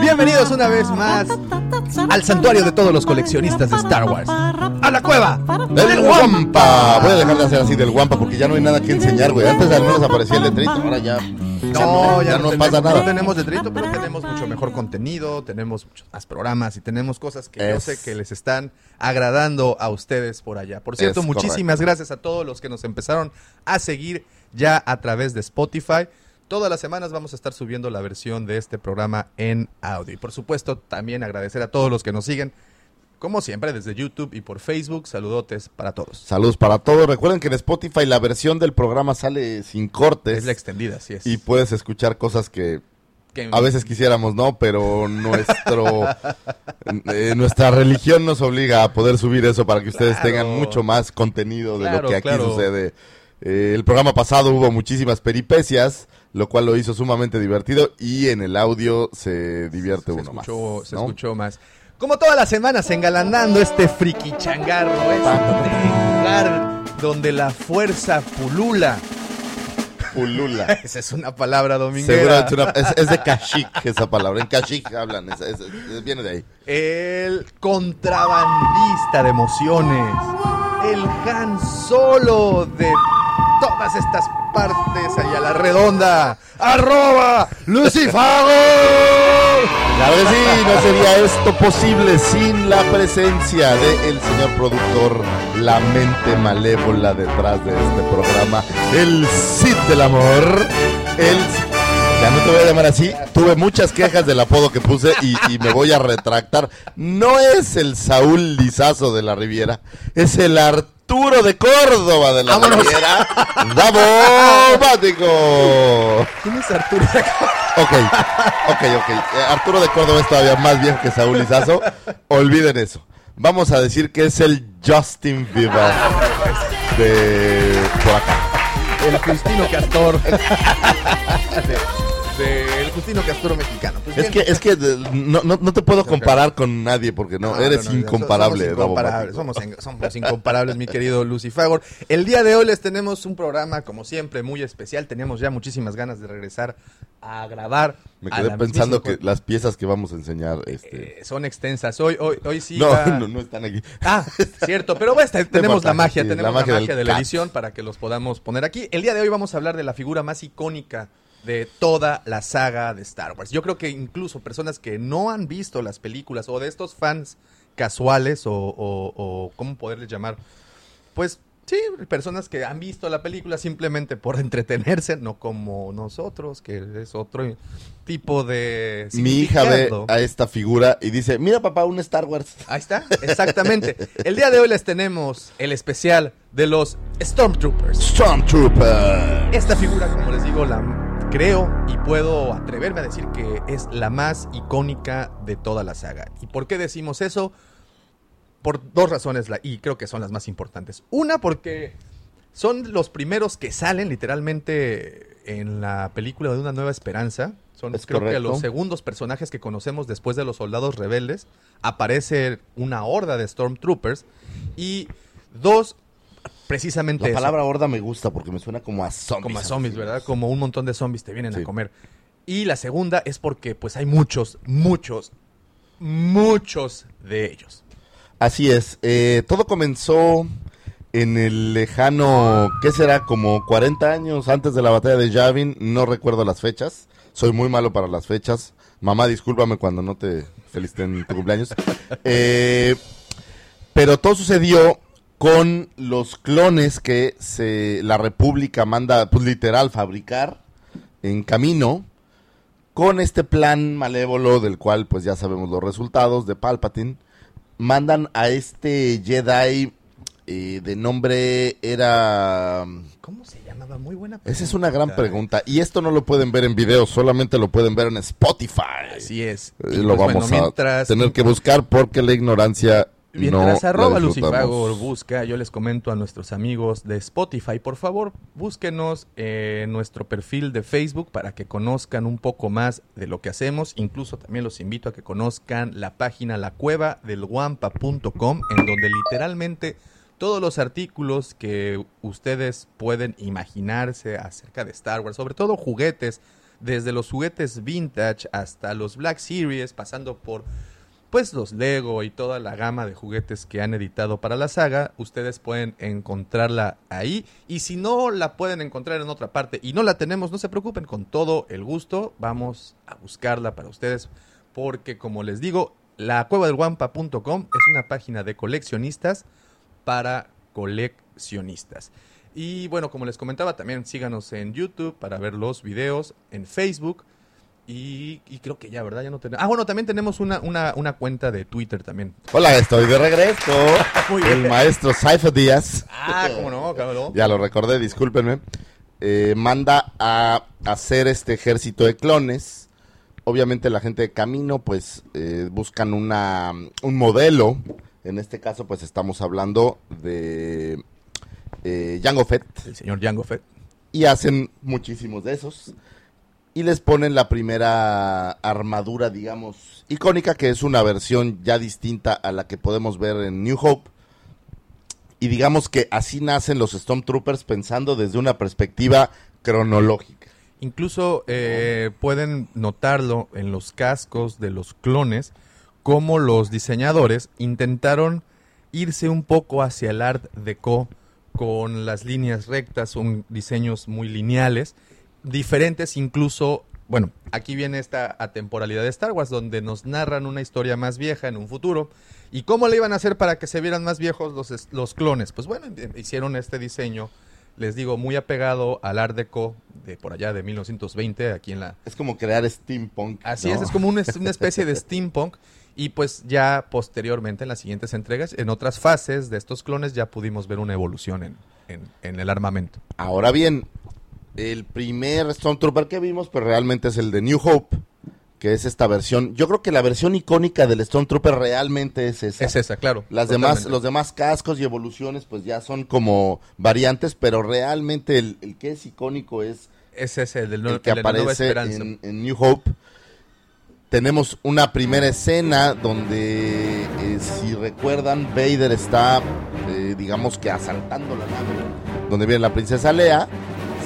Bienvenidos una vez más al santuario de todos los coleccionistas de Star Wars. ¡A la cueva! ¡Del Guampa! Voy a dejar de hacer así del Guampa porque ya no hay nada que enseñar, güey. Antes al menos aparecía el letrito, ahora ya. No, ya, no, pasa tenemos, nada. No tenemos detrito, pero tenemos mucho mejor contenido, tenemos muchos más programas y tenemos cosas que yo sé que les están agradando a ustedes por allá. Por cierto, Es muchísimas gracias a todos los que nos empezaron a seguir ya a través de Spotify. Todas las semanas vamos a estar subiendo la versión de este programa en audio. Y por supuesto, también agradecer a todos los que nos siguen, como siempre, desde YouTube y por Facebook. Saludotes para todos. Saludos para todos. Recuerden que en Spotify la versión del programa sale sin cortes Es la extendida, así es. y puedes escuchar cosas que Que- a veces quisiéramos, ¿no? Pero nuestro eh, nuestra religión nos obliga a poder subir eso para que ustedes Claro. tengan mucho más contenido de Claro, lo que aquí claro. sucede. Eh, el programa pasado hubo muchísimas peripecias, lo cual lo hizo sumamente divertido y en el audio se divierte se uno escuchó, más. se ¿no? escuchó más. Como todas las semanas, engalanando este friki changarro, este donde la fuerza pulula. Pulula. Esa es una palabra dominguera. es, una- es- es de Kashik esa palabra. En Kashik hablan, es- viene de ahí. El contrabandista de emociones. El Han Solo de estas partes allá a la redonda. Arroba Lucifago. Claro que sí, no sería esto posible sin la presencia del señor productor, la mente malévola detrás de este programa, el Cid del Amor, el... Ya no te voy a llamar así, tuve muchas quejas del apodo que puse y, me voy a retractar. No es el Saúl Lizazo de la Riviera, es el Arturo de Córdoba de la Vámonos. Riviera. ¡Davomático! ¿Quién es Arturo? Ok, ok, ok. Eh, Arturo de Córdoba es todavía más viejo que Saúl Lizazo. Olviden eso. Vamos a decir que es el Justin Bieber de por acá. El Justino Castor. De- de- Justino Castor mexicano. Pues Es bien. que, es que no, no, no te puedo comparar con nadie porque no, eres no, incomparable. Somos incomparables, somos, in- somos incomparables, mi querido Lucifagor. El día de hoy les tenemos un programa, como siempre, muy especial. Teníamos ya muchísimas ganas de regresar a grabar. Me quedé pensando que las piezas que vamos a enseñar, este, Eh, son extensas. Hoy, hoy, hoy sí. no, va- no, no están aquí. Ah, cierto, pero bueno, tenemos la magia, sí, tenemos la la magia de la edición para que los podamos poner aquí. El día de hoy vamos a hablar de la figura más icónica de toda la saga de Star Wars. Yo creo que incluso personas que no han visto las películas o de estos fans casuales o, o, o ¿cómo poderles llamar? Pues sí, personas que han visto la película simplemente por entretenerse, no como nosotros, que es otro tipo de... Mi hija ve a esta figura y dice, mira papá, un Star Wars. Ahí está, exactamente. El día de hoy les tenemos el especial de los Stormtroopers. Stormtrooper. Esta figura, como les digo, la creo y puedo atreverme a decir que es la más icónica de toda la saga. ¿Y por qué decimos eso? Por dos razones, y creo que son las más importantes. Una, porque son los primeros que salen literalmente en la película de Una Nueva Esperanza. Son Es creo que los segundos personajes que conocemos después de los soldados rebeldes. Aparece una horda de Stormtroopers. Y dos, precisamente La eso. palabra horda me gusta porque me suena como a zombies. Como a zombies, ¿verdad? Como un montón de zombies te vienen Sí. a comer. Y la segunda es porque pues hay muchos, muchos, muchos de ellos. Así es. eh, todo comenzó en el lejano, ¿qué será? Como 40 años antes de la batalla de Yavin. No recuerdo las fechas. Soy muy malo para las fechas. Mamá, discúlpame cuando no te felicité en tu cumpleaños. Eh, pero todo sucedió con los clones que se, la República manda, pues literal, fabricar en camino con este plan malévolo del cual pues ya sabemos los resultados de Palpatine. Mandan a este Jedi eh, de nombre era... ¿Cómo se llamaba? Muy buena Esa es una gran pregunta. Y esto no lo pueden ver en video, solamente lo pueden ver en Spotify. Así es. Eh, lo pues, vamos bueno, a tener que buscar porque la ignorancia Mientras no arroba. Lucifagor busca, yo les comento a nuestros amigos de Spotify, por favor, búsquenos en nuestro perfil de Facebook para que conozcan un poco más de lo que hacemos. Incluso también los invito a que conozcan la página la cueva del guampa.com, en donde literalmente todos los artículos que ustedes pueden imaginarse acerca de Star Wars, sobre todo juguetes desde los juguetes vintage hasta los Black Series, pasando por pues los Lego y toda la gama de juguetes que han editado para la saga, ustedes pueden encontrarla ahí y si no la pueden encontrar en otra parte y no la tenemos, no se preocupen, con todo el gusto vamos a buscarla para ustedes porque como les digo, la cueva del guampa.com es una página de coleccionistas para coleccionistas. Y bueno, como les comentaba, también síganos en YouTube para ver los videos, en Facebook. Y, y creo que ya, ¿verdad? Ya no tenemos. Ah, bueno, también tenemos una, una, una cuenta de Twitter también. Hola, estoy de regreso. Muy bien. El maestro Saifa Díaz. Ah, cómo no, cabrón. Ya lo recordé, discúlpenme. Eh, manda a hacer este ejército de clones. Obviamente la gente de camino pues eh, buscan una, un modelo. En este caso pues estamos hablando de eh, Jango Fett. El señor Django Fett. Y hacen muchísimos de esos. Y les ponen la primera armadura, digamos, icónica, que es una versión ya distinta a la que podemos ver en New Hope. Y digamos que así nacen los Stormtroopers pensando desde una perspectiva cronológica. Incluso eh, pueden notarlo en los cascos de los clones, como los diseñadores intentaron irse un poco hacia el Art Deco con las líneas rectas, son diseños muy lineales, diferentes incluso, bueno, aquí viene esta atemporalidad de Star Wars, donde nos narran una historia más vieja en un futuro. ¿Y cómo le iban a hacer para que se vieran más viejos los, los clones? Pues bueno, hicieron este diseño, les digo, muy apegado al Art Deco de por allá de 1920, aquí en la, Es como crear steampunk. Así ¿no? es, es como un- es una especie de steampunk. Y pues ya posteriormente, en las siguientes entregas, en otras fases de estos clones, ya pudimos ver una evolución en, en- en el armamento. Ahora bien, el primer Stormtrooper que vimos, pues realmente es el de New Hope, que es esta versión. Yo creo que la versión icónica del Stormtrooper realmente es esa. Es esa, claro. Las demás, los demás cascos y evoluciones, pues ya son como variantes, pero realmente el, el que es icónico es Es ese, el, del, el que el aparece en New Hope. Tenemos una primera escena donde, eh, si recuerdan, Vader está, eh, digamos que asaltando la nave, donde viene la princesa Lea.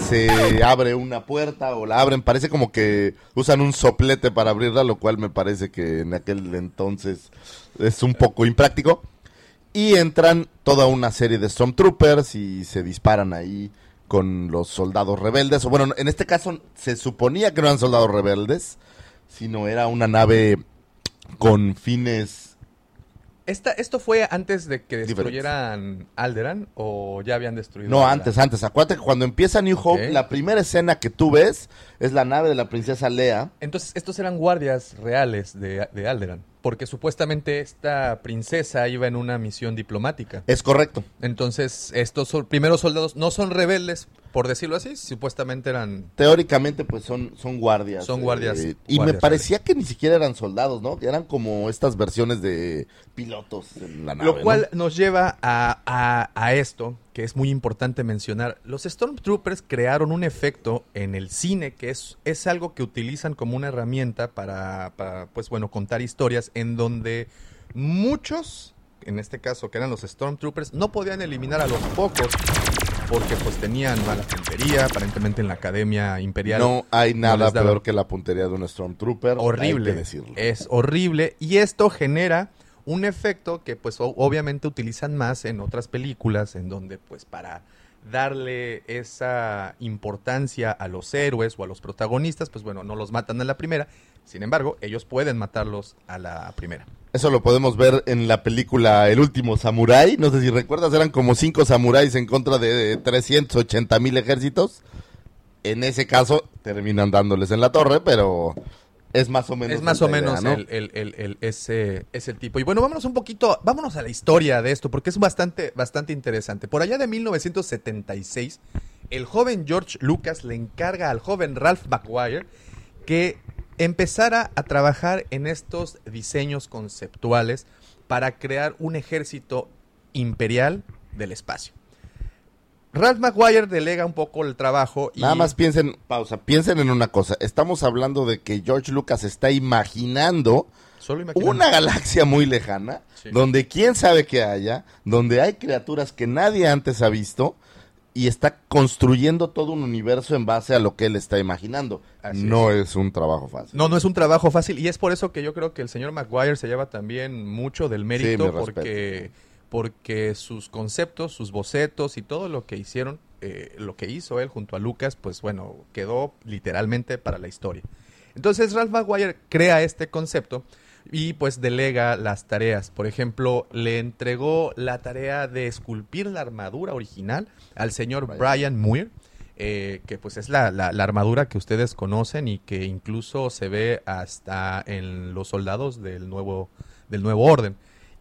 Se abre una puerta o la abren, parece como que usan un soplete para abrirla, lo cual me parece que en aquel entonces es un poco impráctico. Y entran toda una serie de Stormtroopers y se disparan ahí con los soldados rebeldes. O bueno, en este caso se suponía que no eran soldados rebeldes, sino era una nave con fines... Esta, ¿Esto fue antes de que Diferentes. destruyeran Alderan o ya habían destruido? No, antes, antes. Acuérdate que cuando empieza New Hope, la primera escena que tú ves es la nave de la princesa Lea. Entonces, estos eran guardias reales de, de Alderan. Porque supuestamente esta princesa iba en una misión diplomática. Es correcto. Entonces, estos sol- primeros soldados no son rebeldes, por decirlo así, supuestamente eran... Teóricamente, pues son, son guardias. Son guardias- eh, y guardias me parecía que ni siquiera eran soldados, ¿no? Que eran como estas versiones de pilotos en la nave. Lo ¿no? cual nos lleva a, a- a esto, que es muy importante mencionar. Los Stormtroopers crearon un efecto en el cine, que es, es algo que utilizan como una herramienta para, para, pues bueno, contar historias en donde muchos, en este caso que eran los Stormtroopers, no podían eliminar a los pocos porque pues tenían mala puntería, aparentemente en la Academia Imperial. No hay nada peor que la puntería de un Stormtrooper. horrible. Hay que decirlo. Es horrible. Y esto genera un efecto que pues obviamente utilizan más en otras películas, en donde pues para darle esa importancia a los héroes o a los protagonistas, pues bueno, no los matan en la primera. Sin embargo, ellos pueden matarlos a la primera. Eso lo podemos ver en la película El último samurái. No sé si recuerdas, eran como cinco samuráis en contra de 380 mil ejércitos. En ese caso, terminan dándoles en la torre, pero es más o menos. es más o esa idea, menos ¿no? el, el- el- el- ese, tipo. Y bueno, vámonos un poquito, vámonos a la historia de esto, porque es bastante, bastante interesante. Por allá de 1976, el joven George Lucas le encarga al joven Ralph McGuire que empezara a trabajar en estos diseños conceptuales para crear un ejército imperial del espacio. Ralph McGuire delega un poco el trabajo y Nada más piensen, pausa, piensen en una cosa. Estamos hablando de que George Lucas está imaginando solo una galaxia muy lejana, Sí. donde quién sabe que haya, donde hay criaturas que nadie antes ha visto, y está construyendo todo un universo en base a lo que él está imaginando. Así no es. un trabajo fácil. No, no es un trabajo fácil y es por eso que yo creo que el señor Maguire se lleva también mucho del mérito porque, porque sus conceptos, sus bocetos y todo lo que hicieron, eh, lo que hizo él junto a Lucas, pues bueno, quedó literalmente para la historia. Entonces Ralph Maguire crea este concepto y pues delega las tareas. Por ejemplo, le entregó la tarea de esculpir la armadura original al señor Brian Muir, eh, que pues es la, la, armadura que ustedes conocen y que incluso se ve hasta en los soldados del nuevo, del nuevo orden.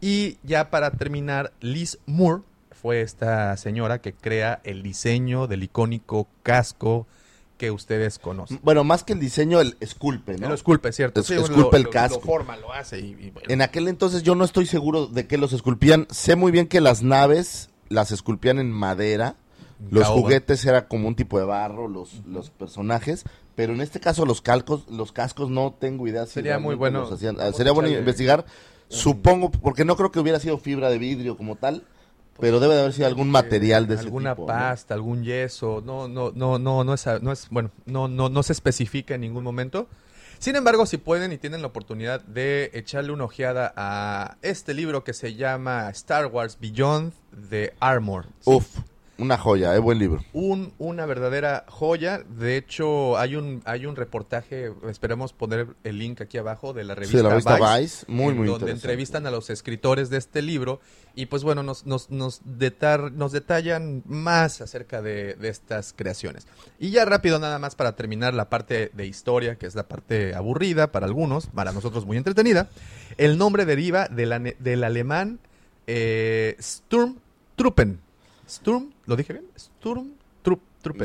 Y ya para terminar, Liz Moore fue esta señora que crea el diseño del icónico casco que ustedes conocen. Bueno, más que el diseño, el esculpe, ¿no? El esculpe, cierto. esculpe el casco. Lo forma, lo hace. Y, En aquel entonces yo no estoy seguro de que los esculpían. Sé muy bien que las naves las esculpían en madera. Los juguetes era como un tipo de barro, los, los personajes. Pero en este caso los calcos, los cascos no tengo idea. Si sería muy bueno. Ah, sería bueno investigar. Supongo, porque no creo que hubiera sido fibra de vidrio como tal. Pero debe de haber sido algún material de ese alguna tipo, pasta, algún yeso, no, no, no, no, no es, no es, bueno, no, no, no se especifica en ningún momento. Sin embargo, si pueden y tienen la oportunidad de echarle una ojeada a este libro que se llama Star Wars Beyond the Armor. Uf. Una joya, es eh, buen libro. Un, una verdadera joya. De hecho, hay un, hay un reportaje, esperemos poner el link aquí abajo, de la revista, sí, la revista Vice, muy, muy Donde entrevistan a los escritores de este libro y pues bueno, nos, nos, nos, detar, nos detallan más acerca de, de, estas creaciones. Y ya rápido nada más para terminar la parte de historia, que es la parte aburrida para algunos, para nosotros muy entretenida. El nombre deriva del alemán eh, Sturmtruppen Sturm, ¿lo dije bien? Sturm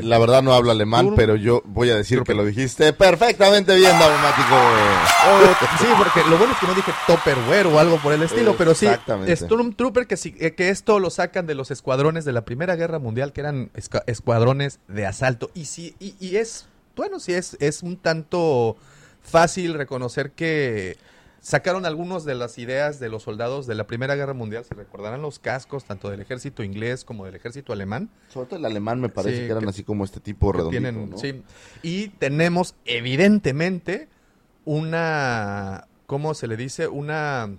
La verdad no hablo alemán, pero yo voy a decir que lo dijiste perfectamente bien, Daumático. Oh, sí, porque lo bueno es que no dije Topperware o algo por el estilo, pero sí, Stormtrooper, que, eh, que esto lo sacan de los escuadrones de la Primera Guerra Mundial, que eran escuadrones de asalto. Y sí, y, y es, bueno, sí es, es un tanto fácil reconocer que sacaron algunas de las ideas de los soldados de la Primera Guerra Mundial. Se recordarán los cascos tanto del ejército inglés como del ejército alemán. Sobre todo el alemán me parece que eran así como este tipo redondito, Sí. Y tenemos evidentemente una, ¿cómo se le dice? Una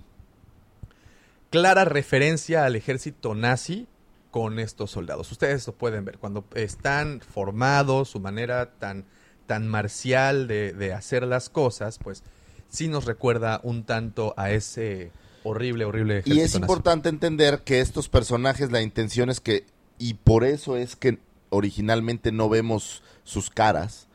clara referencia al ejército nazi con estos soldados. Ustedes lo pueden ver cuando están formados, su manera tan, tan marcial de, de hacer las cosas, pues sí nos recuerda un tanto a ese horrible, horrible Y es importante entender que estos personajes, la intención es que, y por eso es que originalmente no vemos sus caras,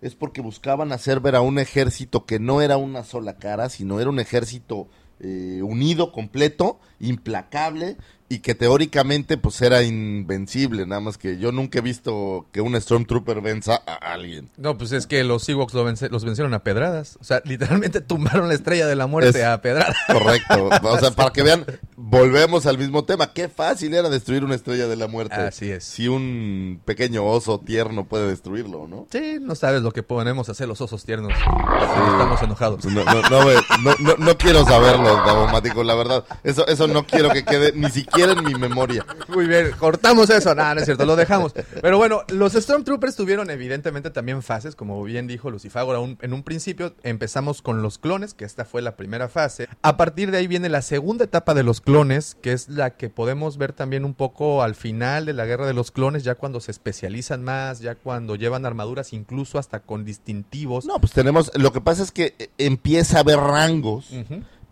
es porque buscaban hacer ver a un ejército que no era una sola cara, sino era un ejército eh, unido, completo, implacable, y que teóricamente pues era invencible, nada más que yo nunca he visto que un Stormtrooper venza a alguien. No, pues es que los Ewoks los vencieron a pedradas, o sea, literalmente tumbaron la estrella de la muerte a pedradas. Correcto, o sea, para que vean, volvemos al mismo tema, qué fácil era destruir una estrella de la muerte. Así es. Si un pequeño oso tierno puede destruirlo, ¿no? Sí, no sabes lo que podemos hacer los osos tiernos. Estamos enojados. No, no, no, no, quiero saberlo, Davomático, la verdad. Eso, eso no quiero que quede ni siquiera en mi memoria. Muy bien, cortamos eso. Nada, no es cierto, lo dejamos. Pero bueno, los Stormtroopers tuvieron evidentemente también fases, como bien dijo Lucifagora. en un principio empezamos con los clones, que esta fue la primera fase. A partir de ahí viene la segunda etapa de los clones, que es la que podemos ver también un poco al final de la guerra de los clones, ya cuando se especializan más, ya cuando llevan armaduras incluso hasta con distintivos. No, pues tenemos, lo que pasa es que eh, empieza a haber rangos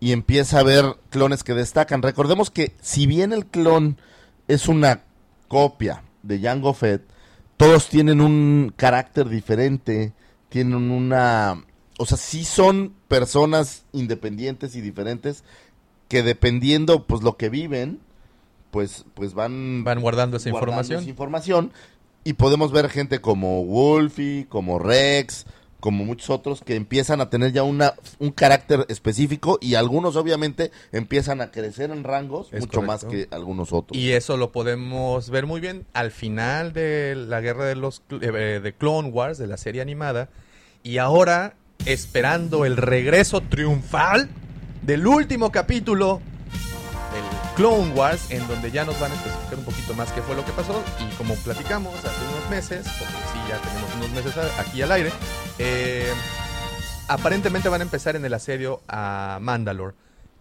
y empieza a ver clones que destacan. Recordemos que si bien el clon es una copia de Jango Fett, todos tienen un carácter diferente, tienen una... O sea, sí son personas independientes y diferentes que dependiendo pues lo que viven, pues, pues van... Van guardando esa información. Esa información y podemos ver gente como Wolfie, como Rex, como muchos otros que empiezan a tener ya una, un carácter específico y algunos obviamente empiezan a crecer en rangos mucho más que algunos otros. Y eso lo podemos ver muy bien al final de la guerra de los eh, de Clone Wars, de la serie animada, y ahora esperando el regreso triunfal del último capítulo del Clone Wars, en donde ya nos van a especificar un poquito más qué fue lo que pasó. Y como platicamos hace unos meses, porque sí, ya tenemos unos meses aquí al aire, eh, aparentemente van a empezar en el asedio a Mandalore.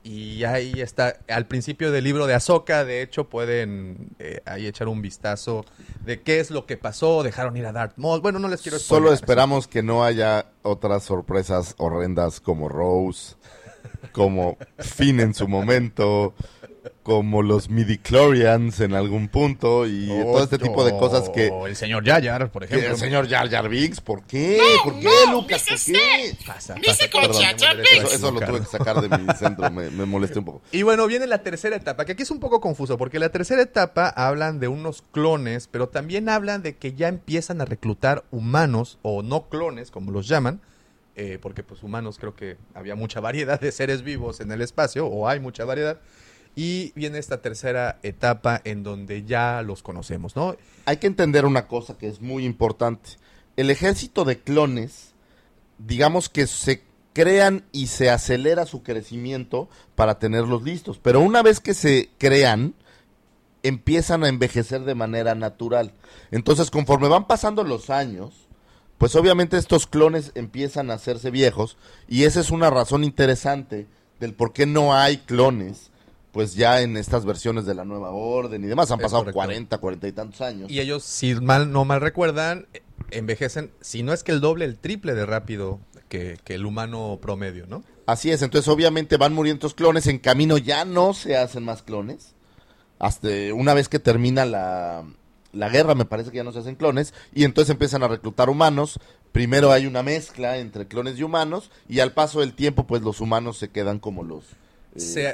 Y ahí está, al principio del libro de Ahsoka, de hecho, pueden eh, ahí echar un vistazo de qué es lo que pasó, dejaron ir a Darth Maul. Bueno, no les quiero spoiler, Solo esperamos que no haya otras sorpresas horrendas como Rose, como Finn en su momento, como los midichlorians en algún punto y todo este tipo de cosas que el señor Jar por ejemplo el señor Jar Jar Binks ¿por qué? ¿por qué Lucas? ¿por qué? Pasa, Dice Jar Jar Binks eso, lo tuve que sacar de mi centro me, me, molesté un poco y bueno viene la tercera etapa que aquí es un poco confuso porque la tercera etapa hablan de unos clones pero también hablan de que ya empiezan a reclutar humanos o no clones como los llaman eh, porque pues humanos creo que había mucha variedad de seres vivos en el espacio o hay mucha variedad y viene esta tercera etapa en donde ya los conocemos, ¿no? Hay que entender una cosa que es muy importante. El ejército de clones, digamos que se crean y se acelera su crecimiento para tenerlos listos. Pero una vez que se crean, empiezan a envejecer de manera natural. Entonces, conforme van pasando los años, pues obviamente estos clones empiezan a hacerse viejos y esa es una razón interesante del por qué no hay clones pues ya en estas versiones de la nueva orden y demás han pasado 40, 40 y tantos años. Y ellos, si mal no mal recuerdan, envejecen, si no es que el doble, el triple de rápido que, el humano promedio, ¿no? Así es, entonces obviamente van muriendo estos clones, en camino ya no se hacen más clones. Hasta una vez que termina la, la guerra, me parece que ya no se hacen clones, y entonces empiezan a reclutar humanos. Primero hay una mezcla entre clones y humanos, y al paso del tiempo, pues los humanos se quedan como los, se,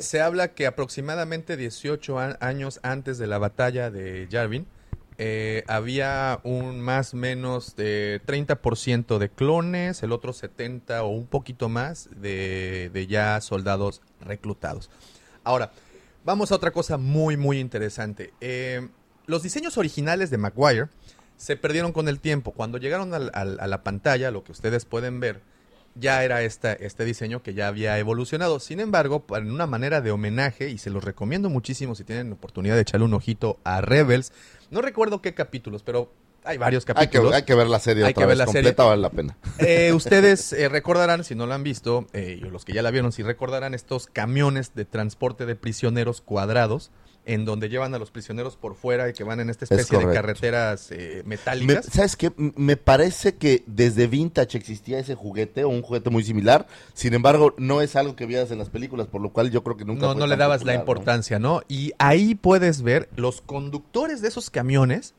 se, habla que aproximadamente 18 años antes de la batalla de Yavin eh, había un más o menos de 30% de clones, el otro 70 o un poquito más de, de, ya soldados reclutados. Ahora, vamos a otra cosa muy, muy interesante. Eh, los diseños originales de Maguire se perdieron con el tiempo. Cuando llegaron a la pantalla, lo que ustedes pueden ver, ya era esta, este diseño que ya había evolucionado. Sin embargo, en una manera de homenaje, y se los recomiendo muchísimo si tienen oportunidad de echarle un ojito a Rebels, no recuerdo qué capítulos, pero hay varios capítulos. Hay que, ver la serie hay que ver la completa, vale la pena. Eh, ustedes eh, recordarán, si no la han visto, eh, los que ya la vieron, si recordarán estos camiones de transporte de prisioneros cuadrados en donde llevan a los prisioneros por fuera y que van en esta especie de carreteras eh, metálicas. ¿Sabes qué? Me parece que desde Vintage existía ese juguete o un juguete muy similar. Sin embargo, no es algo que veas en las películas, por lo cual yo creo que nunca. No, no le dabas la importancia, ¿no? Y ahí puedes ver los conductores de esos camiones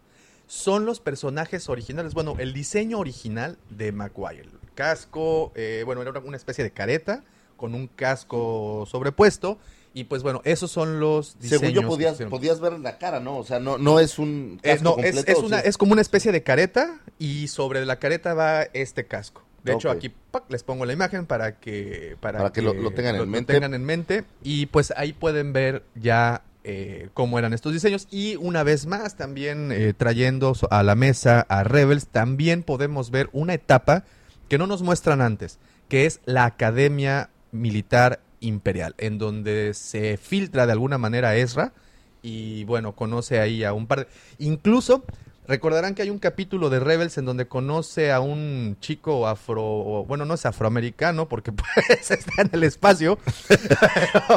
son los personajes originales. Bueno, el diseño original de Maguire. Casco, eh, bueno, era una especie de careta con un casco sobrepuesto y pues bueno, esos son los diseños. Según yo podías, podías ver la cara, ¿no? O sea, no, no es un eh, casco es, es, una, es como una especie de careta y sobre la careta va este casco. De hecho, aquí les pongo la imagen para que para, que, lo, tengan en mente. tengan en mente. Y pues ahí pueden ver ya eh, cómo eran estos diseños. Y una vez más, también eh, trayendo a la mesa a Rebels, también podemos ver una etapa que no nos muestran antes, que es la Academia Militar imperial, en donde se filtra de alguna manera a Ezra y bueno, conoce ahí a un par de... Incluso recordarán que hay un capítulo de Rebels en donde conoce a un chico afro, bueno, no es afroamericano porque pues está en el espacio.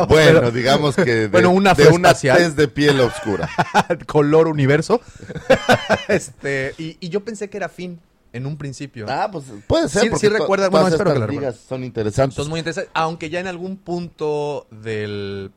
bueno, digamos que de, bueno, una de una tez de piel oscura. Color universo. este, y, y yo pensé que era Finn en un principio. Ah, pues puede ser. Sí, porque sí recuerda, bueno, espero que la son interesantes. Son muy interesantes, aunque ya en algún punto del,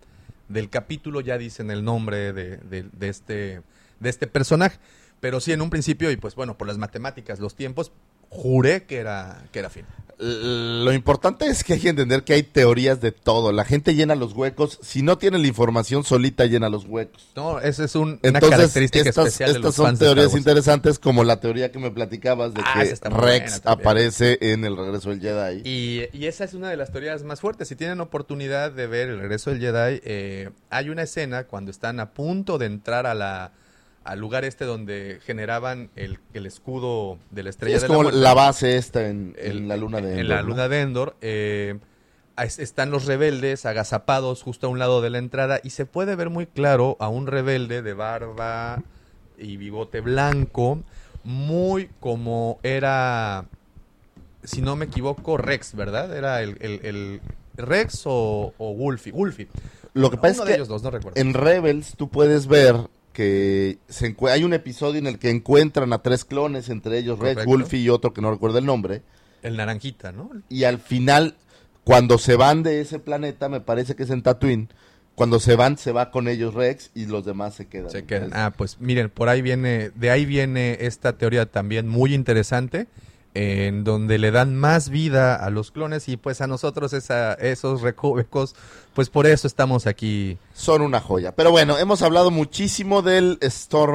del capítulo ya dicen el nombre de, de, este, de este personaje. Pero sí, en un principio, y pues bueno, por las matemáticas, los tiempos, juré que era, que era fin. Lo importante es que hay que entender que hay teorías de todo. La gente llena los huecos. Si no tiene la información, solita llena los huecos. No, esa es un, una característica estas, especial de Estas son teorías interesantes, como la teoría que me platicabas de ah, que Rex aparece en El Regreso del Jedi. Y, y, esa es una de las teorías más fuertes. Si tienen oportunidad de ver El Regreso del Jedi, eh, hay una escena cuando están a punto de entrar a la al lugar este donde generaban el, el escudo de la estrella es como la base esta en, la luna de Endor. En la luna de Endor. Eh, es- están los rebeldes agazapados justo a un lado de la entrada y se puede ver muy claro a un rebelde de barba y bigote blanco, muy como era, si no me equivoco, Rex, ¿verdad? Era el, el- el Rex o, o Wolfie. Wolfie. Lo que Uno pasa de es que ellos dos, no en Rebels tú puedes ver que se hay un episodio en el que encuentran a tres clones, entre ellos Rex, Correcto. Wolfie y otro que no recuerdo el nombre. El naranjita, ¿no? Y al final, cuando se van de ese planeta, me parece que es en Tatooine, cuando se van, se va con ellos Rex y los demás se quedan. Se quedan. Ah, pues miren, por ahí viene, de ahí viene esta teoría también muy interesante, en donde le dan más vida a los clones y pues a nosotros esa, esos recovecos, pues por eso estamos aquí. Son una joya. Pero bueno, hemos hablado muchísimo del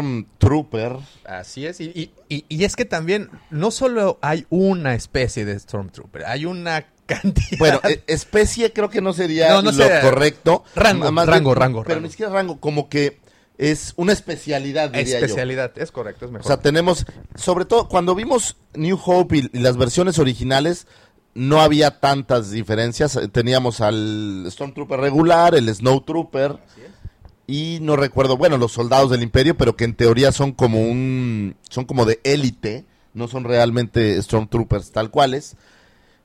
Stormtrooper. Así es. Y, y- y- y es que también no solo hay una especie de Stormtrooper, hay una cantidad. Bueno, e- especie creo que no sería No, no lo correcto. Rango, Más rango, rango, Pero rango. ni siquiera rango, como que es una especialidad, diría yo. especialidad, es correcto, es O mejor. sea, tenemos, sobre todo cuando vimos New Hope y, y las versiones originales, no había tantas diferencias. Eh, Teníamos al Stormtrooper regular, el Snowtrooper y no recuerdo, bueno, los soldados del Imperio, pero que en teoría son como un, son como de élite, no son realmente Stormtroopers tal cuales.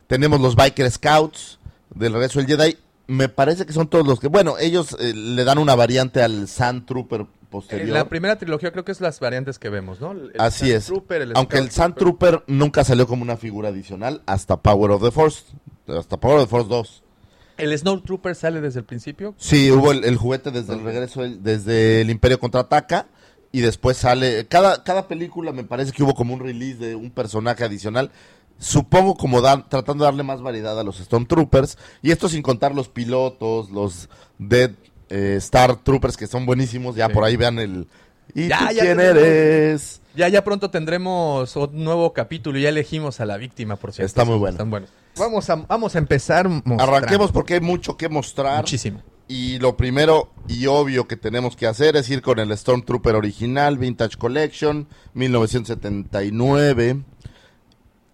Tenemos los Biker Scouts del regreso del Jedi. Me parece que son todos los que, bueno, ellos eh, le dan una variante al Sand Trooper posterior. En la primera trilogía creo que es las variantes que vemos, ¿no? El Así es. El Aunque el Sand Trooper nunca salió como una figura adicional hasta Power of the Force. Hasta Power of the Force 2. ¿El Snowtrooper sale desde el principio? Sí, hubo el, el juguete desde el regreso, del- desde el Imperio Contraataca. Y después sale. Cada, cada película me parece que hubo como un release de un personaje adicional. Supongo como dar- tratando de darle más variedad a los Stormtroopers. Y esto sin contar los pilotos, los Dead eh, Star Troopers que son buenísimos. Ya Sí. por ahí vean el. ¿Y Ya, tú ya quién tenemos- eres? Ya, ya pronto tendremos un nuevo capítulo y ya elegimos a la víctima, por cierto. Está muy bueno. Están buenos. Vamos a, vamos a empezar mostrando. Arranquemos porque hay mucho que mostrar. Muchísimo. Y lo primero y obvio que tenemos que hacer es ir con el Stormtrooper original, Vintage Collection, 1979.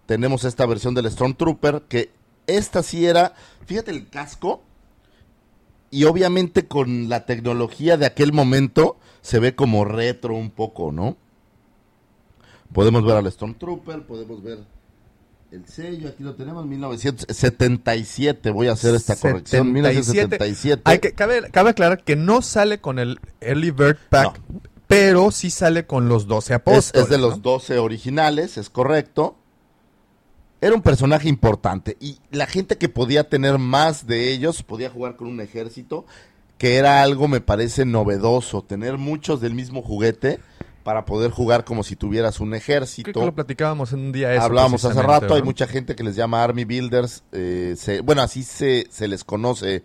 Tenemos esta versión del Stormtrooper, que esta sí era, fíjate el casco, y obviamente con la tecnología de aquel momento se ve como retro un poco, ¿no? Podemos ver al Stormtrooper, podemos ver el sello, aquí lo tenemos, 1977, voy a hacer esta corrección, 1977. Hay que, cabe, cabe aclarar que no sale con el Early Bird Pack, pero sí sale con los 12 Es, apóstoles. es de los ¿no? 12 originales, es correcto. Era un personaje importante y la gente que podía tener más de ellos podía jugar con un ejército, que era algo, me parece, novedoso, tener muchos del mismo juguete para poder jugar como si tuvieras un Creo ejército. que lo platicábamos en un día eso. Hablábamos hace rato, hay mucha gente que les llama Army Builders, eh, se- bueno, así se, se les conoce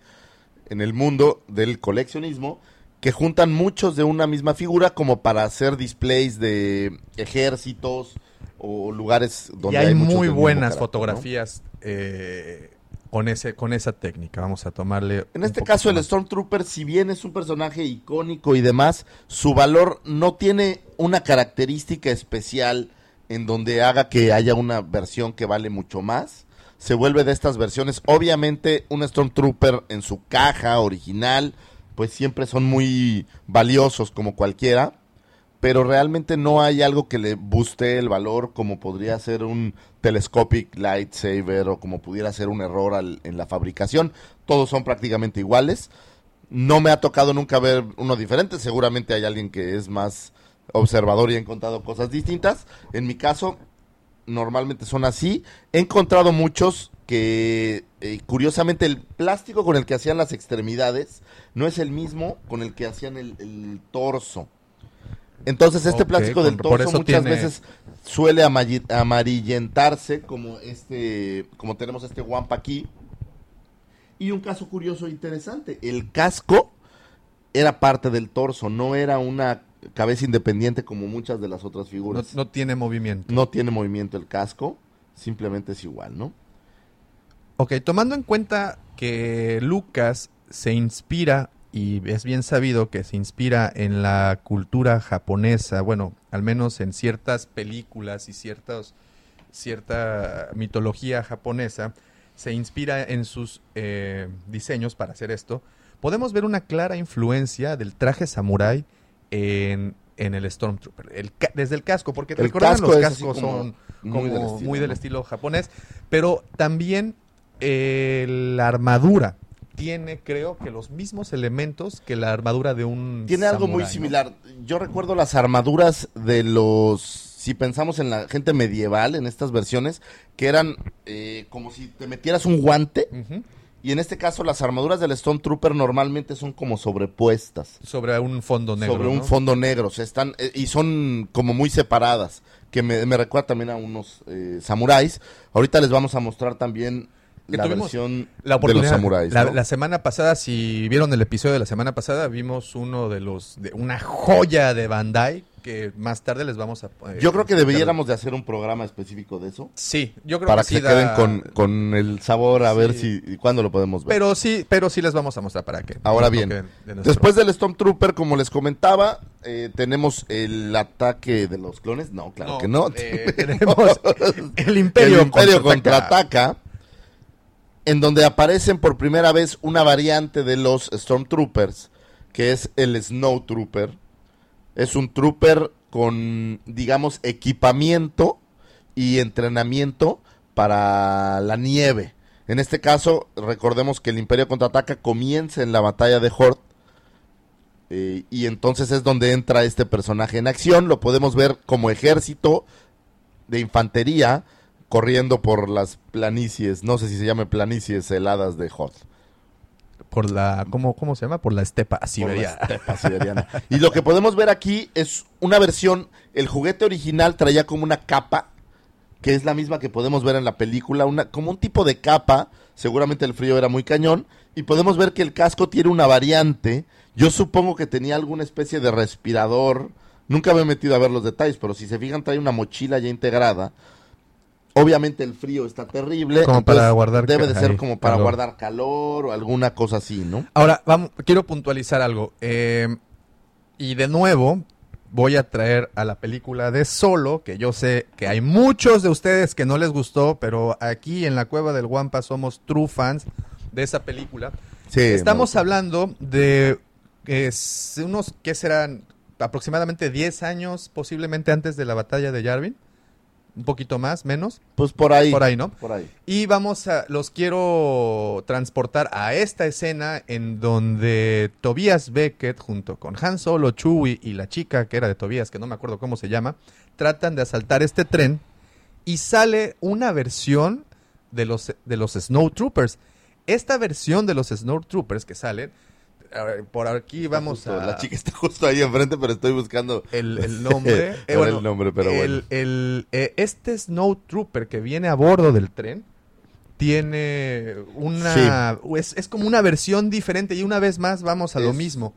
en el mundo del coleccionismo, que juntan muchos de una misma figura como para hacer displays de ejércitos o lugares donde Y hay, muy buenas carácter, ¿no? fotografías eh, con, ese, con esa técnica. Vamos a tomarle. En este caso, el. Stormtrooper, si bien es un personaje icónico y demás, su valor no tiene una característica especial en donde haga que haya una versión que vale mucho más. Se vuelve de estas versiones. Obviamente, un Stormtrooper en su caja original, pues siempre son muy valiosos como cualquiera. Pero realmente no hay algo que le buste el valor como podría ser un telescopic lightsaber o como pudiera ser un error en la fabricación. Todos son prácticamente iguales. No me ha tocado nunca ver uno diferente. Seguramente hay alguien que es más observador y ha encontrado cosas distintas. En mi caso, normalmente son así. He encontrado muchos que, eh, curiosamente, el plástico con el que hacían las extremidades no es el mismo con el que hacían el torso. Entonces, este plástico del torso muchas tiene- veces suele amarillentarse como este, como tenemos este Wampa aquí. Y un caso curioso e interesante, el casco era parte del torso, no era una cabeza independiente como muchas de las otras No, figuras. no tiene movimiento. No tiene movimiento el casco, simplemente es igual, ¿no? Ok, tomando en cuenta que Lucas se inspira, y es bien sabido que se inspira en la cultura japonesa, bueno, al menos en ciertas películas y ciertas, cierta mitología japonesa, se inspira en sus eh, diseños para hacer esto, podemos ver una clara influencia del traje samurai en, en el Stormtrooper. El desde el casco, porque El recuerdan casco los cascos como son muy como del estilo, muy del estilo japonés, pero también eh, la armadura tiene, creo que los mismos elementos que la armadura de un Tiene algo muy similar. Yo recuerdo las armaduras de los, si pensamos en la gente medieval, en estas versiones, que eran eh, como si te metieras un guante. Y en este caso las armaduras del Stone Trooper normalmente son como sobrepuestas. Sobre un fondo negro. sobre un ¿no? fondo negro. O sea, están, eh, y son como muy separadas. Que me, me recuerda también a unos eh, samuráis. Ahorita les vamos a mostrar también Que la tuvimos versión La de los samuráis. la, ¿no? la semana pasada, si vieron el episodio de la semana pasada, vimos uno de los de una joya de Bandai que más tarde les vamos a. eh, Yo creo que deberíamos de hacer un programa específico de eso. Sí, yo creo Para que que sí se queden da- con, con el sabor a Sí. ver si cuándo lo podemos ver. Pero sí, pero sí les vamos a mostrar para que. Ahora bien, toque de nuestro- Después del Stormtrooper, como les comentaba, eh, tenemos el ataque de los clones. No, claro que no. eh, tenemos el Imperio, el Imperio contraataca. contraataca, en donde aparecen por primera vez una variante de los Stormtroopers, que es el Snow Trooper. Es un trooper con, digamos, equipamiento y entrenamiento para la nieve. En este caso, recordemos que el Imperio contraataca comienza en la batalla de Hort. eh, y entonces es donde entra este personaje en acción. Lo podemos ver como ejército de infantería corriendo por las planicies, no sé si se llame planicies heladas de Hoth. Por la. ¿cómo, ¿Cómo se llama? Por la estepa por siberiana. la estepa siberiana. Y lo que podemos ver aquí es una versión, el juguete original traía como una capa, que es la misma que podemos ver en la película, una, como un tipo de capa, seguramente el frío era muy cañón, y podemos ver que el casco tiene una variante, yo supongo que tenía alguna especie de respirador, nunca me he metido a ver los detalles, pero si se fijan trae una mochila ya integrada, obviamente el frío está terrible, Como para guardar debe de ser ahí, como para calor. guardar calor o alguna cosa así, ¿no? Ahora, vamos, quiero puntualizar algo. eh, y de nuevo, voy a traer a la película de Solo, que yo sé que hay muchos de ustedes que no les gustó, pero aquí en la Cueva del Guampa somos true fans de esa película. Sí, Estamos hablando de eh, unos, ¿qué serán? Aproximadamente 10 años, posiblemente antes de la batalla de Yavin. Un poquito más, menos. Pues por ahí. Por ahí, ¿no? Por ahí. Y vamos a, los quiero transportar a esta escena en donde Tobias Beckett junto con Han Solo, Chewie y la chica que era de Tobias, que no me acuerdo cómo se llama, tratan de asaltar este tren y sale una versión de los, de los Snow Troopers. Esta versión de los Snow Troopers que salen, por aquí vamos Justo, a... La chica está justo ahí enfrente, pero estoy buscando. el, el nombre. eh, Ahora el nombre, pero bueno. el, eh, este Snow Trooper que viene a bordo del tren tiene una... Es, es como una versión diferente y una vez más vamos a lo mismo.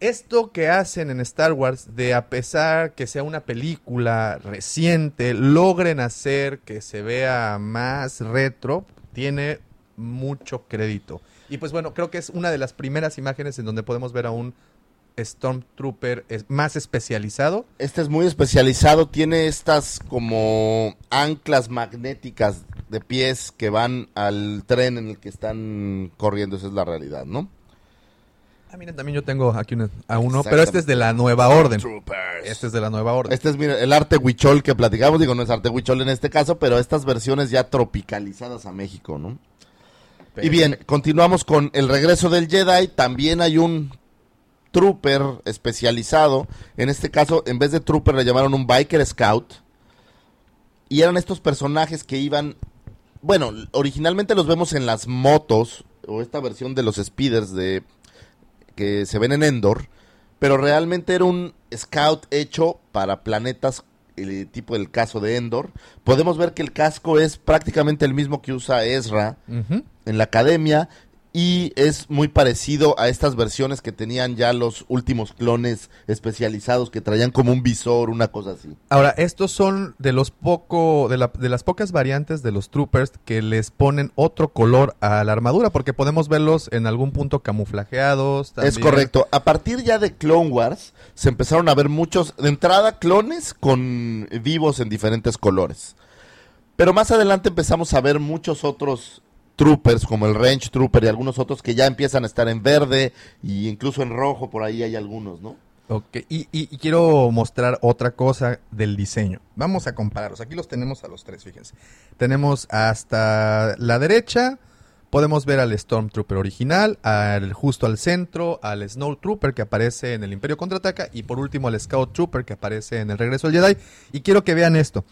Esto que hacen en Star Wars de a pesar que sea una película reciente, logren hacer que se vea más retro, tiene mucho crédito. Y pues bueno, creo que es una de las primeras imágenes en donde podemos ver a un Stormtrooper es- más especializado. Este es muy especializado, tiene estas como anclas magnéticas de pies que van al tren en el que están corriendo, esa es la realidad, ¿no? Ah, miren, también yo tengo aquí una- a uno, pero este es de la nueva orden. Este es de la nueva orden. Este es mira, el arte huichol que platicamos, digo, no es arte huichol en este caso, pero estas versiones ya tropicalizadas a México, ¿no? Y bien, continuamos con el regreso del Jedi. También hay un trooper especializado. En este caso, en vez de trooper, le llamaron un biker scout. Y eran estos personajes que iban. Bueno, originalmente los vemos en las motos. O esta versión de los speeders de que se ven en Endor. Pero realmente era un scout hecho para planetas. El tipo del caso de Endor. Podemos ver que el casco es prácticamente el mismo que usa Ezra Ujú. En la academia y es muy parecido a estas versiones que tenían ya los últimos clones especializados que traían como un visor, una cosa así. Ahora, estos son de los poco, de, la- de las pocas variantes de los troopers que les ponen otro color a la armadura, porque podemos verlos en algún punto camuflajeados. Es correcto. A partir ya de Clone Wars se empezaron a ver muchos, de entrada, clones con vivos en diferentes colores. Pero más adelante empezamos a ver muchos otros troopers como el Range Trooper y algunos otros que ya empiezan a estar en verde y incluso en rojo, por ahí hay algunos, ¿no? Ok, y, y- y quiero mostrar otra cosa del diseño. Vamos a compararlos. Aquí los tenemos a los tres, fíjense. Tenemos hasta la derecha, podemos ver al Stormtrooper original, al justo al centro, al Snow Trooper que aparece en el Imperio Contraataca y por último al Scout Trooper que aparece en el Regreso al Jedi. Y quiero que vean esto.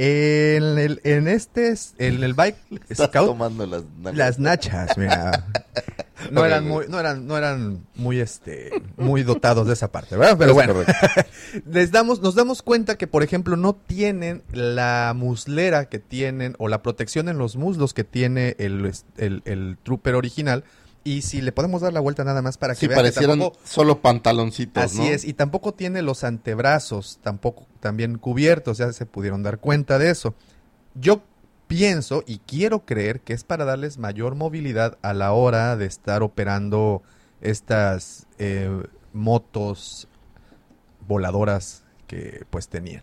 En, el, en este, en el Bike Estás Scout, tomando las nalgas. las nachas, mira. No eran muy, no eran, no eran muy este, muy dotados de esa parte, ¿verdad? Pero Es bueno, les damos, nos damos cuenta que, por ejemplo, no tienen la muslera que tienen o la protección en los muslos que tiene el, el, el trooper original. Y si le podemos dar la vuelta nada más para que Sí, vean que parecieran tampoco- solo pantaloncitos, Así ¿no? es, y tampoco tiene los antebrazos, tampoco también cubiertos, ya se pudieron dar cuenta de eso. Yo pienso y quiero creer que es para darles mayor movilidad a la hora de estar operando estas eh, motos voladoras que pues tenían.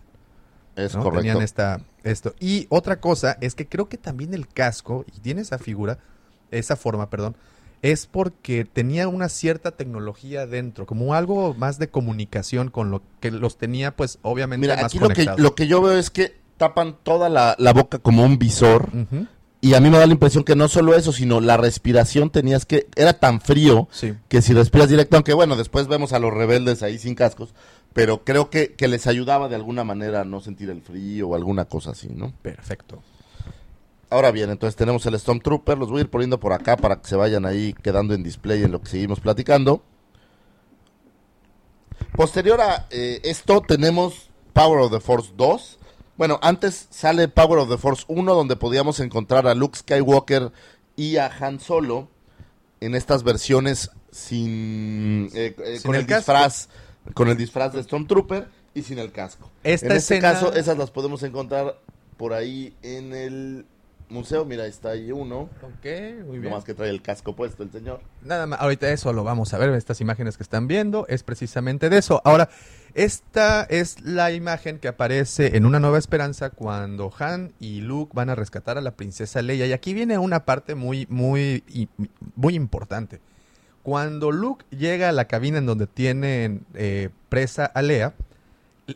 Es ¿no? correcto. Tenían esta, esto. Y otra cosa es que creo que también el casco, y tiene esa figura, esa forma, perdón, es porque tenía una cierta tecnología dentro, como algo más de comunicación con lo que los tenía, pues, obviamente Mira, más aquí lo que, conectados. lo que yo veo es que tapan toda la, la boca como un visor. Y a mí me da la impresión que no solo eso, sino la respiración tenías que... Era tan frío Sí. que si respiras directo, aunque bueno, después vemos a los rebeldes ahí sin cascos, pero creo que, que les ayudaba de alguna manera a no sentir el frío o alguna cosa así, ¿no? Perfecto. Ahora bien, entonces tenemos el Stormtrooper, los voy a ir poniendo por acá para que se vayan ahí quedando en display en lo que seguimos platicando. Posterior a eh, esto tenemos Power of the Force 2. Bueno, antes sale Power of the Force 1 donde podíamos encontrar a Luke Skywalker y a Han Solo en estas versiones sin, eh, eh, Sin con el disfraz con el disfraz de Stormtrooper y sin el casco. Esta en este caso esas las podemos encontrar por ahí en el museo. Mira, está ahí uno. Ok, muy bien. Nomás que trae el casco puesto el señor. Nada más, ahorita eso lo vamos a ver, estas imágenes que están viendo, es precisamente de eso. Ahora, esta es la imagen que aparece en Una Nueva Esperanza cuando Han y Luke van a rescatar a la princesa Leia. Y aquí viene una parte muy, muy, muy importante. Cuando Luke llega a la cabina en donde tienen eh, presa a Leia,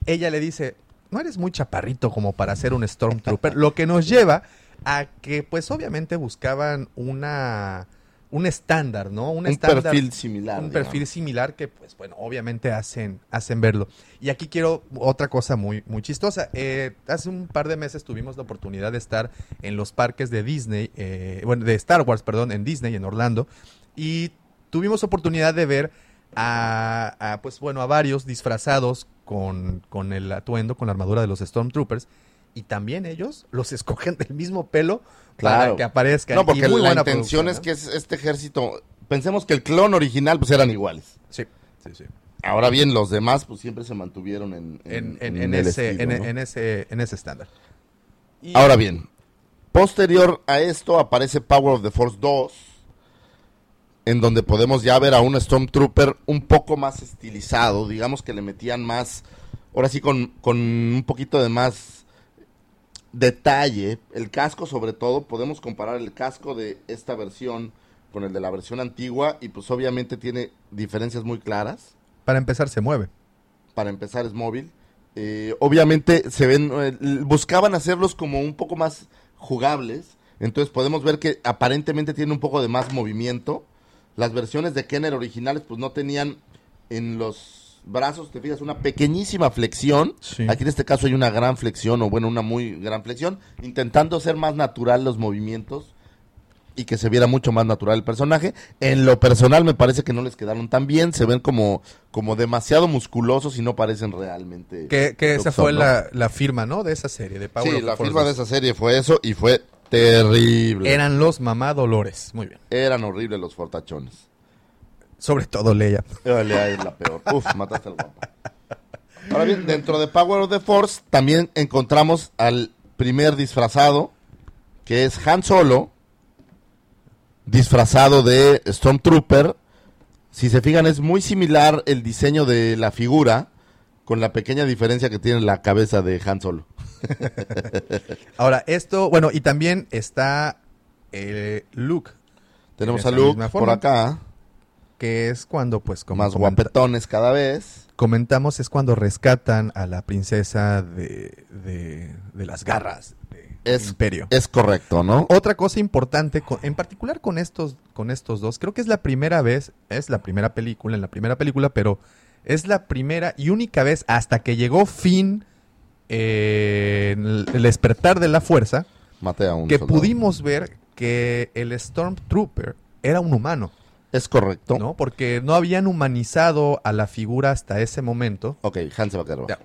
ella le dice, no eres muy chaparrito como para ser un Stormtrooper, lo que nos lleva a que pues obviamente buscaban una un estándar, ¿no? Un, Un estándar, perfil similar. un digamos. perfil similar que pues bueno, obviamente hacen hacen verlo. Y aquí quiero otra cosa muy muy chistosa. Eh, hace un par de meses tuvimos la oportunidad de estar en los parques de Disney, eh, bueno, de Star Wars, perdón, en Disney en Orlando y tuvimos oportunidad de ver a, a, pues bueno, a varios disfrazados con, con el atuendo, con la armadura de los Stormtroopers. Y también ellos los escogen del mismo pelo para que aparezcan. No, Y porque muy la buena intención es ¿no? que es- este ejército. Pensemos que el clon original pues eran iguales. Sí, sí, sí. Ahora bien, los demás pues siempre se mantuvieron en, En, en- en en el ese, estilo, en, ¿no? en ese, en ese estándar. Y- Ahora bien, posterior a esto aparece Power of the Force 2, en donde podemos ya ver a un Stormtrooper un poco más estilizado, digamos que le metían más, ahora sí con, con un poquito de más detalle, el casco sobre todo, podemos comparar el casco de esta versión con el de la versión antigua y pues obviamente tiene diferencias muy claras Para empezar, se mueve. para empezar es móvil. Eh, obviamente se ven, eh, buscaban hacerlos como un poco más jugables. Entonces podemos ver que aparentemente tiene un poco de más movimiento. Las versiones de Kenner originales pues no tenían en los brazos, te fijas, una pequeñísima flexión. Sí. Aquí en este caso hay una gran flexión, o bueno, una muy gran flexión, intentando hacer más natural los movimientos y que se viera mucho más natural el personaje. En lo personal me parece que no les quedaron tan bien, se ven como, como demasiado musculosos y no parecen realmente. Que, esa fue ¿no? la, la firma, ¿no? De esa serie, de Power Sí, la firma de 2. esa serie fue eso y fue terrible. Eran los mamá Dolores. Muy bien. Eran horribles los fortachones. Sobre todo Leia. Órale, es la peor. Uf, mataste al guapo. Ahora bien, dentro de Power of the Force también encontramos al primer disfrazado, que es Han Solo, disfrazado de Stormtrooper. Si se fijan, es muy similar el diseño de la figura, con la pequeña diferencia que tiene la cabeza de Han Solo. Ahora, esto, bueno, y también está eh, Luke, Tenemos a Luke por acá, que es cuando, pues, como más guapetones cada vez. comentamos, es cuando rescatan a la princesa de, de, de las garras del Es- imperio. Es correcto, ¿no? Otra cosa importante, en particular con estos, con estos dos, creo que es la primera vez, es la primera película, en la primera película, pero es la primera y única vez hasta que llegó Finn eh, el, despertar de la fuerza, Maté a un que soldado. pudimos ver que el Stormtrooper era un humano, Es correcto. ¿no? Porque no habían humanizado a la figura hasta ese momento. Ok, Han se va a quedar. Ya.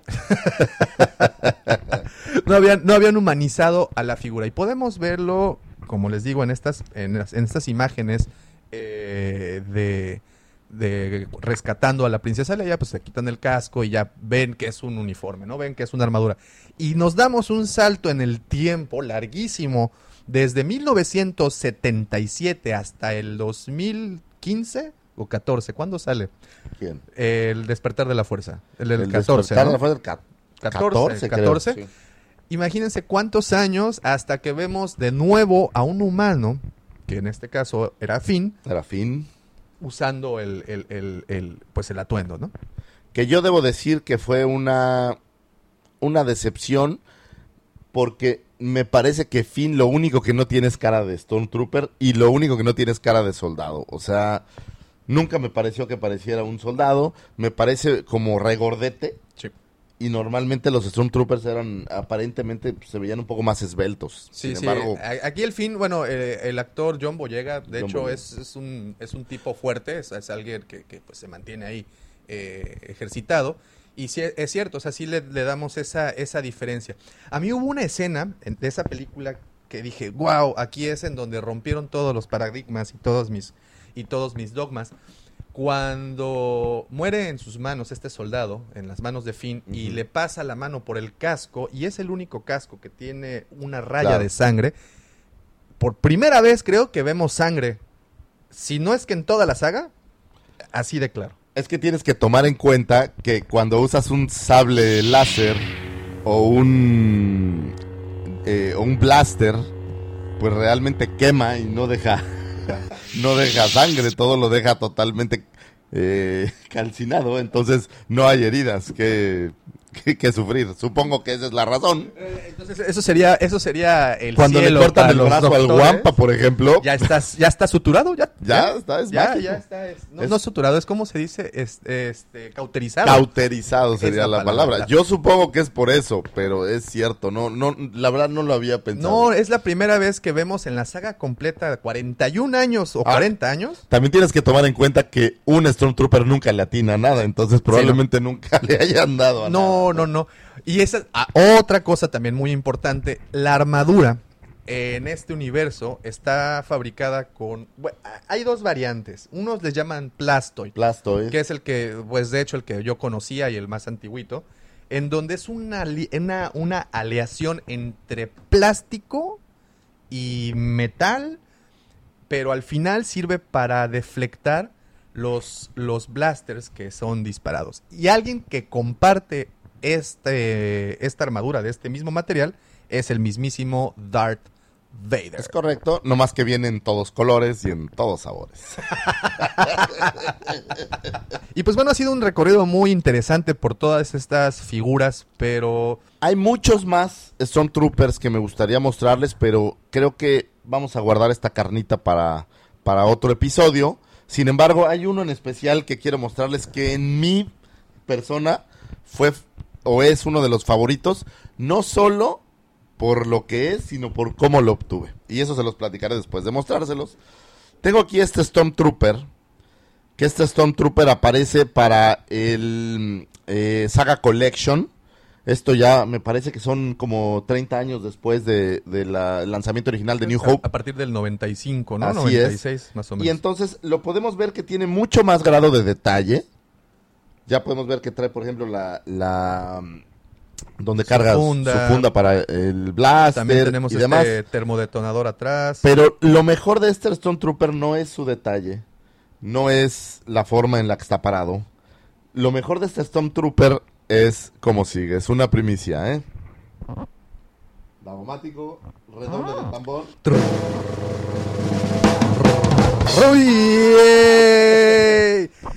no, habían, no habían humanizado a la figura. Y podemos verlo, como les digo, en estas, en, estas imágenes eh, de, de rescatando a la princesa Leia, pues se quitan el casco y ya ven que es un uniforme, ¿no? Ven que es una armadura. Y nos damos un salto en el tiempo larguísimo, desde 1977 hasta el 2015 o 14. ¿Cuándo sale? ¿Quién? El despertar de la fuerza. El, del El 14. despertar ¿no? de la fuerza del ca- 14, creo, 14. sí. Imagínense cuántos años hasta que vemos de nuevo a un humano, que en este caso era Finn, Era fin. usando el, el- el- el, pues el atuendo, ¿no? Que yo debo decir que fue una, una decepción porque me parece que Finn lo único que no tiene es cara de Stormtrooper y lo único que no tiene es cara de soldado. O sea, nunca me pareció que pareciera un soldado. Me parece como regordete. Sí. Y normalmente los Stormtroopers eran, aparentemente, pues, se veían un poco más esbeltos. Sí, Sin sí. embargo, Aquí el Finn, bueno, eh, el actor John Boyega, de John hecho, Boyega. es, es un, es un tipo fuerte, es, es alguien que, que, pues, se mantiene ahí eh, ejercitado. Y sí, es cierto, o sea, sí le, le damos esa, esa diferencia. A mí hubo una escena en- de esa película que dije, wow, aquí es en donde rompieron todos los paradigmas y todos mis, y todos mis dogmas. Cuando muere en sus manos este soldado, en las manos de Finn, y le pasa la mano por el casco, y es el único casco que tiene una raya Claro. de sangre, por primera vez creo que vemos sangre. Si no es que en toda la saga, así de claro. Es que tienes que tomar en cuenta que cuando usas un sable láser o un eh, un blaster, pues realmente quema y no deja no deja sangre, todo lo deja totalmente eh, calcinado, entonces no hay heridas que, que, que sufrir. Supongo que esa es la razón. Entonces, eso sería, eso sería el Cuando le cortan el brazo al guampa, por ejemplo, Ya estás, ya está suturado, ya. ya está, es ya, mágico. ya está. es- no, Es- no suturado, es como se dice, es- este, cauterizado. Cauterizado sería la la, palabra. palabra. Yo supongo que es por eso, pero es cierto, no, no, la verdad no lo había pensado. no, es la primera vez que vemos en la saga completa de 41 años o Ah. 40 años. También tienes que tomar en cuenta que un Stormtrooper nunca le atina a nada, entonces probablemente nunca le hayan dado a No, nada. No, no. Y esa ah, otra cosa también muy importante, la armadura en este universo está fabricada con bueno, hay dos variantes. Unos les llaman Plastoid, Blastoise. que es el que pues de hecho el que yo conocía y el más antiguito, en donde es una una, una aleación entre plástico y metal, pero al final sirve para deflectar los, los blasters que son disparados. Y alguien que comparte este, esta armadura de este mismo material es el mismísimo Darth Vader. Es correcto, nomás que viene en todos colores y en todos sabores. Y pues bueno, ha sido un recorrido muy interesante por todas estas figuras, pero Hay muchos más Stormtroopers que me gustaría mostrarles, pero creo que vamos a guardar esta carnita para, para otro episodio. Sin embargo, hay uno en especial que quiero mostrarles que en mi persona fue o es uno de los favoritos, no solo por lo que es, sino por cómo lo obtuve. Y eso se los platicaré después de mostrárselos. Tengo aquí este Stormtrooper, que este Stormtrooper aparece para el eh, Saga Collection. Esto ya me parece que son como 30 años después del de, la- el lanzamiento original de New a, Hope. a partir del 95, ¿no? Así 96 más o menos. Y entonces lo podemos ver que tiene mucho más grado de detalle. Ya podemos ver que trae, por ejemplo, la... la mm, donde Su carga funda. su funda para el blaster También tenemos y este demás. termodetonador atrás. Pero lo mejor de este Stormtrooper no es su detalle, no es la forma en la que está parado. Lo mejor de este Stormtrooper es como sigue, es una primicia, ¿eh? Davomático, redoble Ah. del tambor.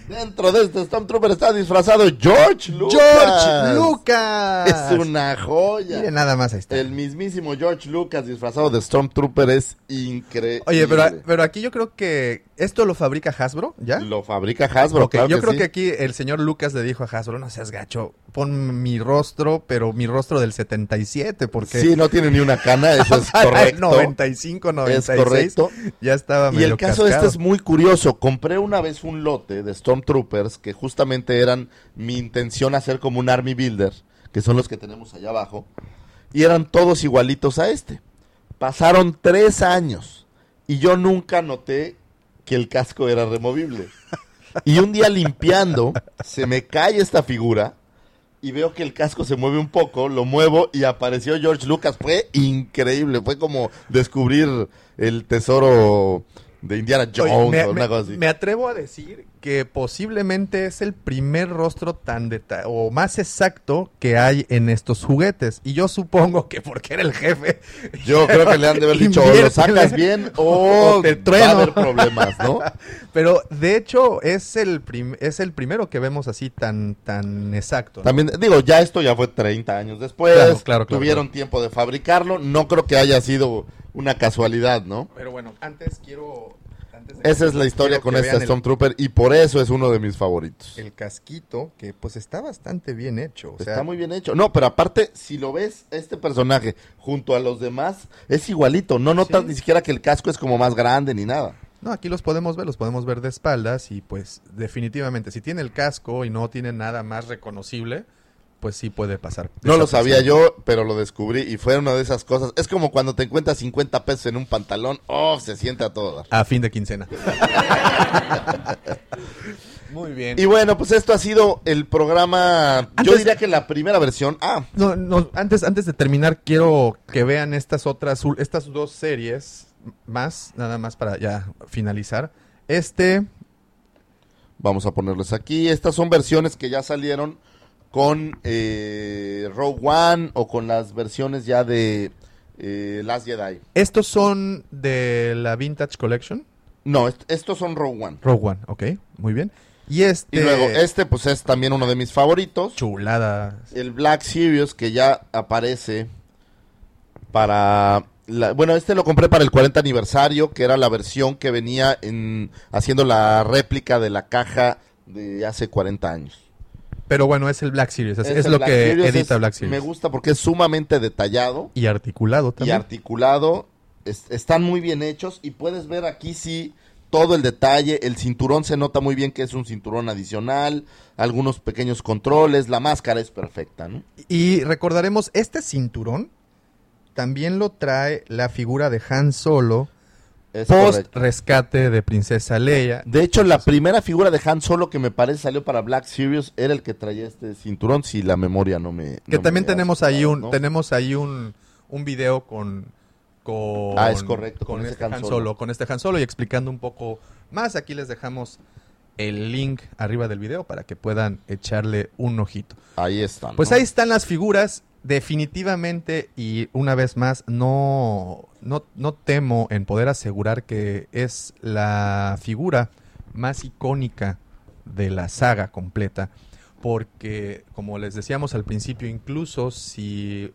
Dentro de este Stormtrooper está disfrazado George Lucas. ¡George Lucas! Es una joya. Mire, nada más ahí está. El mismísimo George Lucas disfrazado de Stormtrooper es increíble. Oye, pero, pero aquí yo creo que esto lo fabrica Hasbro, ¿ya? Lo fabrica Hasbro, Ok, claro yo que creo sí. que aquí el señor Lucas le dijo a Hasbro, no seas gacho, pon mi rostro, pero mi rostro del 77, porque Sí, no tiene ni una cana, eso es correcto. 95, 96, Es correcto. ya estaba Y medio el caso de este cascado. es muy curioso. Compré una vez un de Stormtroopers que justamente eran mi intención hacer como un Army Builder, que son los que tenemos allá abajo, y eran todos igualitos a este. Pasaron tres años y yo nunca noté que el casco era removible. Y un día limpiando, se me cae esta figura y veo que el casco se mueve un poco, lo muevo y apareció George Lucas. Fue increíble, fue como descubrir el tesoro de Indiana Oye, Jones me, o una me- cosa así. me atrevo a decir que posiblemente es el primer rostro tan deta o más exacto que hay en estos juguetes. Y yo supongo que porque era el jefe. Yo creo que le han de haber dicho, o lo sacas bien o, O te va trueno. a haber problemas, ¿no? Pero de hecho es el, es el primero que vemos así tan, tan exacto. ¿no? También, digo, ya esto ya fue 30 años después. Claro, claro, claro, Tuvieron tiempo de fabricarlo. No creo que haya sido una casualidad, ¿no? Pero bueno, antes quiero... antes de- Esa es la historia con este vean el- Stormtrooper y por eso es uno de mis favoritos. el casquito, que pues está bastante bien hecho. O sea, Está muy bien hecho. No, pero aparte, si lo ves, este personaje junto a los demás es igualito. No notas Sí. ni siquiera que el casco es como más grande ni nada. No, aquí los podemos ver, los podemos ver de espaldas y pues definitivamente si tiene el casco y no tiene nada más reconocible, pues sí puede pasar. No lo sabía yo, pero lo descubrí y fue una de esas cosas. Es como cuando te encuentras 50 pesos en un pantalón. Oh, se siente a todo. A fin de quincena. Muy bien. Y bueno, pues esto ha sido el programa. yo diría que la primera versión. Ah, No, no, antes, antes de terminar, quiero que vean estas otras, estas dos series más, nada más para ya finalizar. Este, vamos a ponerles aquí. Estas son versiones que ya salieron con eh, Rogue One o con las versiones ya de eh, Last Jedi. estos son de la Vintage Collection. No, est- estos son Rogue One. Rogue One, ok, muy bien. Y este, Y luego, este pues es también uno de mis favoritos. chulada. El Black Series que ya aparece para... la- bueno, este lo compré para el 40 aniversario, que era la versión que venía en haciendo la réplica de la caja de hace 40 años. Pero bueno, es el Black Series, es, Es es el lo Black que Series, edita es- Black Series. Me gusta porque es sumamente detallado Y articulado y también. articulado. Es- están muy bien hechos y puedes ver aquí sí todo el detalle. El cinturón se nota muy bien que es un cinturón adicional. Algunos pequeños controles. La máscara es perfecta, ¿no? Y recordaremos, este cinturón también lo trae la figura de Han Solo Es post correcto. rescate de Princesa Leia. De hecho, la primera figura de Han Solo que me parece salió para Black Series era el que traía este cinturón, si la memoria no me... Que no también me tenemos ahí un, ¿no? tenemos ahí un, un video con, con Ah, es correcto, con, con este Han Han Solo. Solo, con este Han Solo y explicando un poco más. Aquí les dejamos el link arriba del video para que puedan echarle un ojito. Ahí están. Pues ¿no? ahí están las figuras. Definitivamente, y una vez más, no, no, no temo en poder asegurar que es la figura más icónica de la saga completa. Porque, como les decíamos al principio, incluso si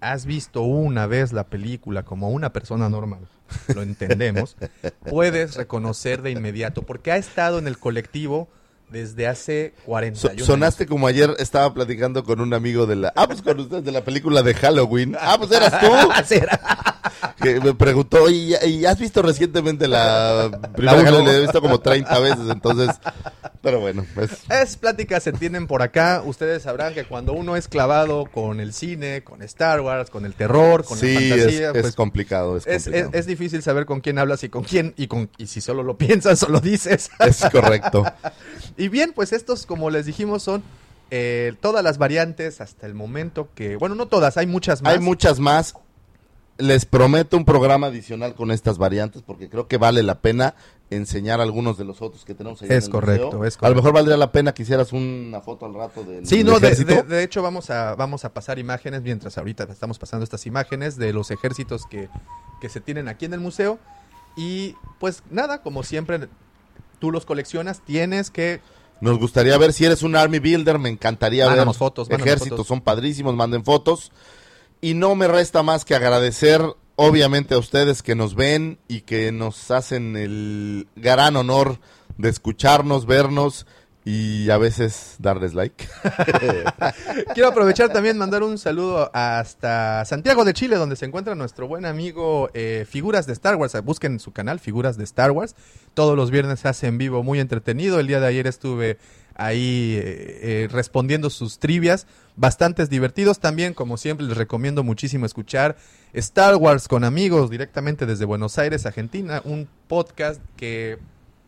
has visto una vez la película como una persona normal, lo entendemos, puedes reconocer de inmediato, porque ha estado en el colectivo desde hace 41 So- años. sonaste como ayer estaba platicando con un amigo de la... Ah, pues con ustedes de la película de Halloween. Ah, pues eras tú. Que me preguntó, ¿y, y has visto recientemente la primera. Halloween? La he visto como 30 veces, entonces... Pero bueno, pues... Es pláticas se tienen por acá. Ustedes sabrán que cuando uno es clavado con el cine, con Star Wars, con el terror, con Sí, la es, fantasía, es pues complicado, es es, complicado. es- es difícil saber con quién hablas y con quién y con y si solo lo piensas o lo dices. Es correcto. y bien, pues estos, como les dijimos, son eh, todas las variantes hasta el momento que, bueno, no todas, hay muchas más. Hay muchas más. les prometo un programa adicional con estas variantes porque creo que vale la pena enseñar algunos de los otros que tenemos ahí Es en el correcto, museo. es A lo correcto. mejor valdría la pena que hicieras una foto al rato del, Sí, no, de- de hecho vamos a, vamos a pasar imágenes mientras ahorita estamos pasando estas imágenes de los ejércitos que, que se tienen aquí en el museo. Y pues nada, como siempre, tú los coleccionas, tienes que... Nos gustaría ver si eres un Army Builder, me encantaría Mándanos ver fotos, ejércitos, fotos. son padrísimos, manden fotos. Y no me resta más que agradecer, obviamente, a ustedes que nos ven y que nos hacen el gran honor de escucharnos, vernos y a veces darles like. Quiero aprovechar también mandar un saludo hasta Santiago de Chile, donde se encuentra nuestro buen amigo eh, Figuras de Star Wars. Busquen su canal, Figuras de Star Wars. Todos los viernes se hace en vivo muy entretenido. El día de ayer estuve ahí eh, eh, respondiendo sus trivias, bastantes divertidos. También, como siempre, les recomiendo muchísimo escuchar Star Wars con amigos directamente desde Buenos Aires, Argentina. Un podcast que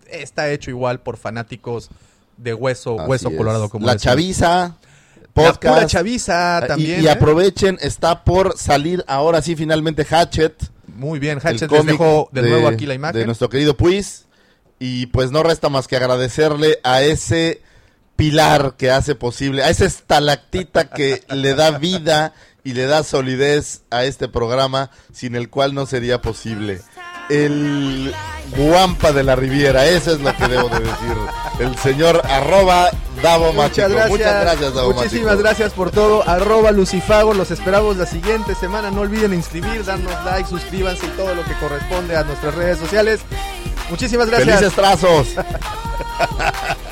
está hecho igual por fanáticos de hueso, Así hueso es. colorado como La chaviza, La podcast. pura chaviza Y- también. y, ¿eh? aprovechen, está por salir ahora sí finalmente Hatchet. Muy bien, Hatchet les de, nuevo aquí la imagen. De nuestro querido Puis. Y pues no resta más que agradecerle a ese pilar que hace posible, a esa estalactita que le da vida y le da solidez a este programa, sin el cual no sería posible. El guampa de la Riviera, eso es lo que debo de decir. El señor arroba Davo. Muchas gracias. Muchas gracias, Davo Muchísimas Machico. gracias por todo. Arroba Lucifago. Los esperamos la siguiente semana. No olviden inscribir, darnos like, suscríbanse y todo lo que corresponde a nuestras redes sociales. Muchísimas gracias. Felices trazos.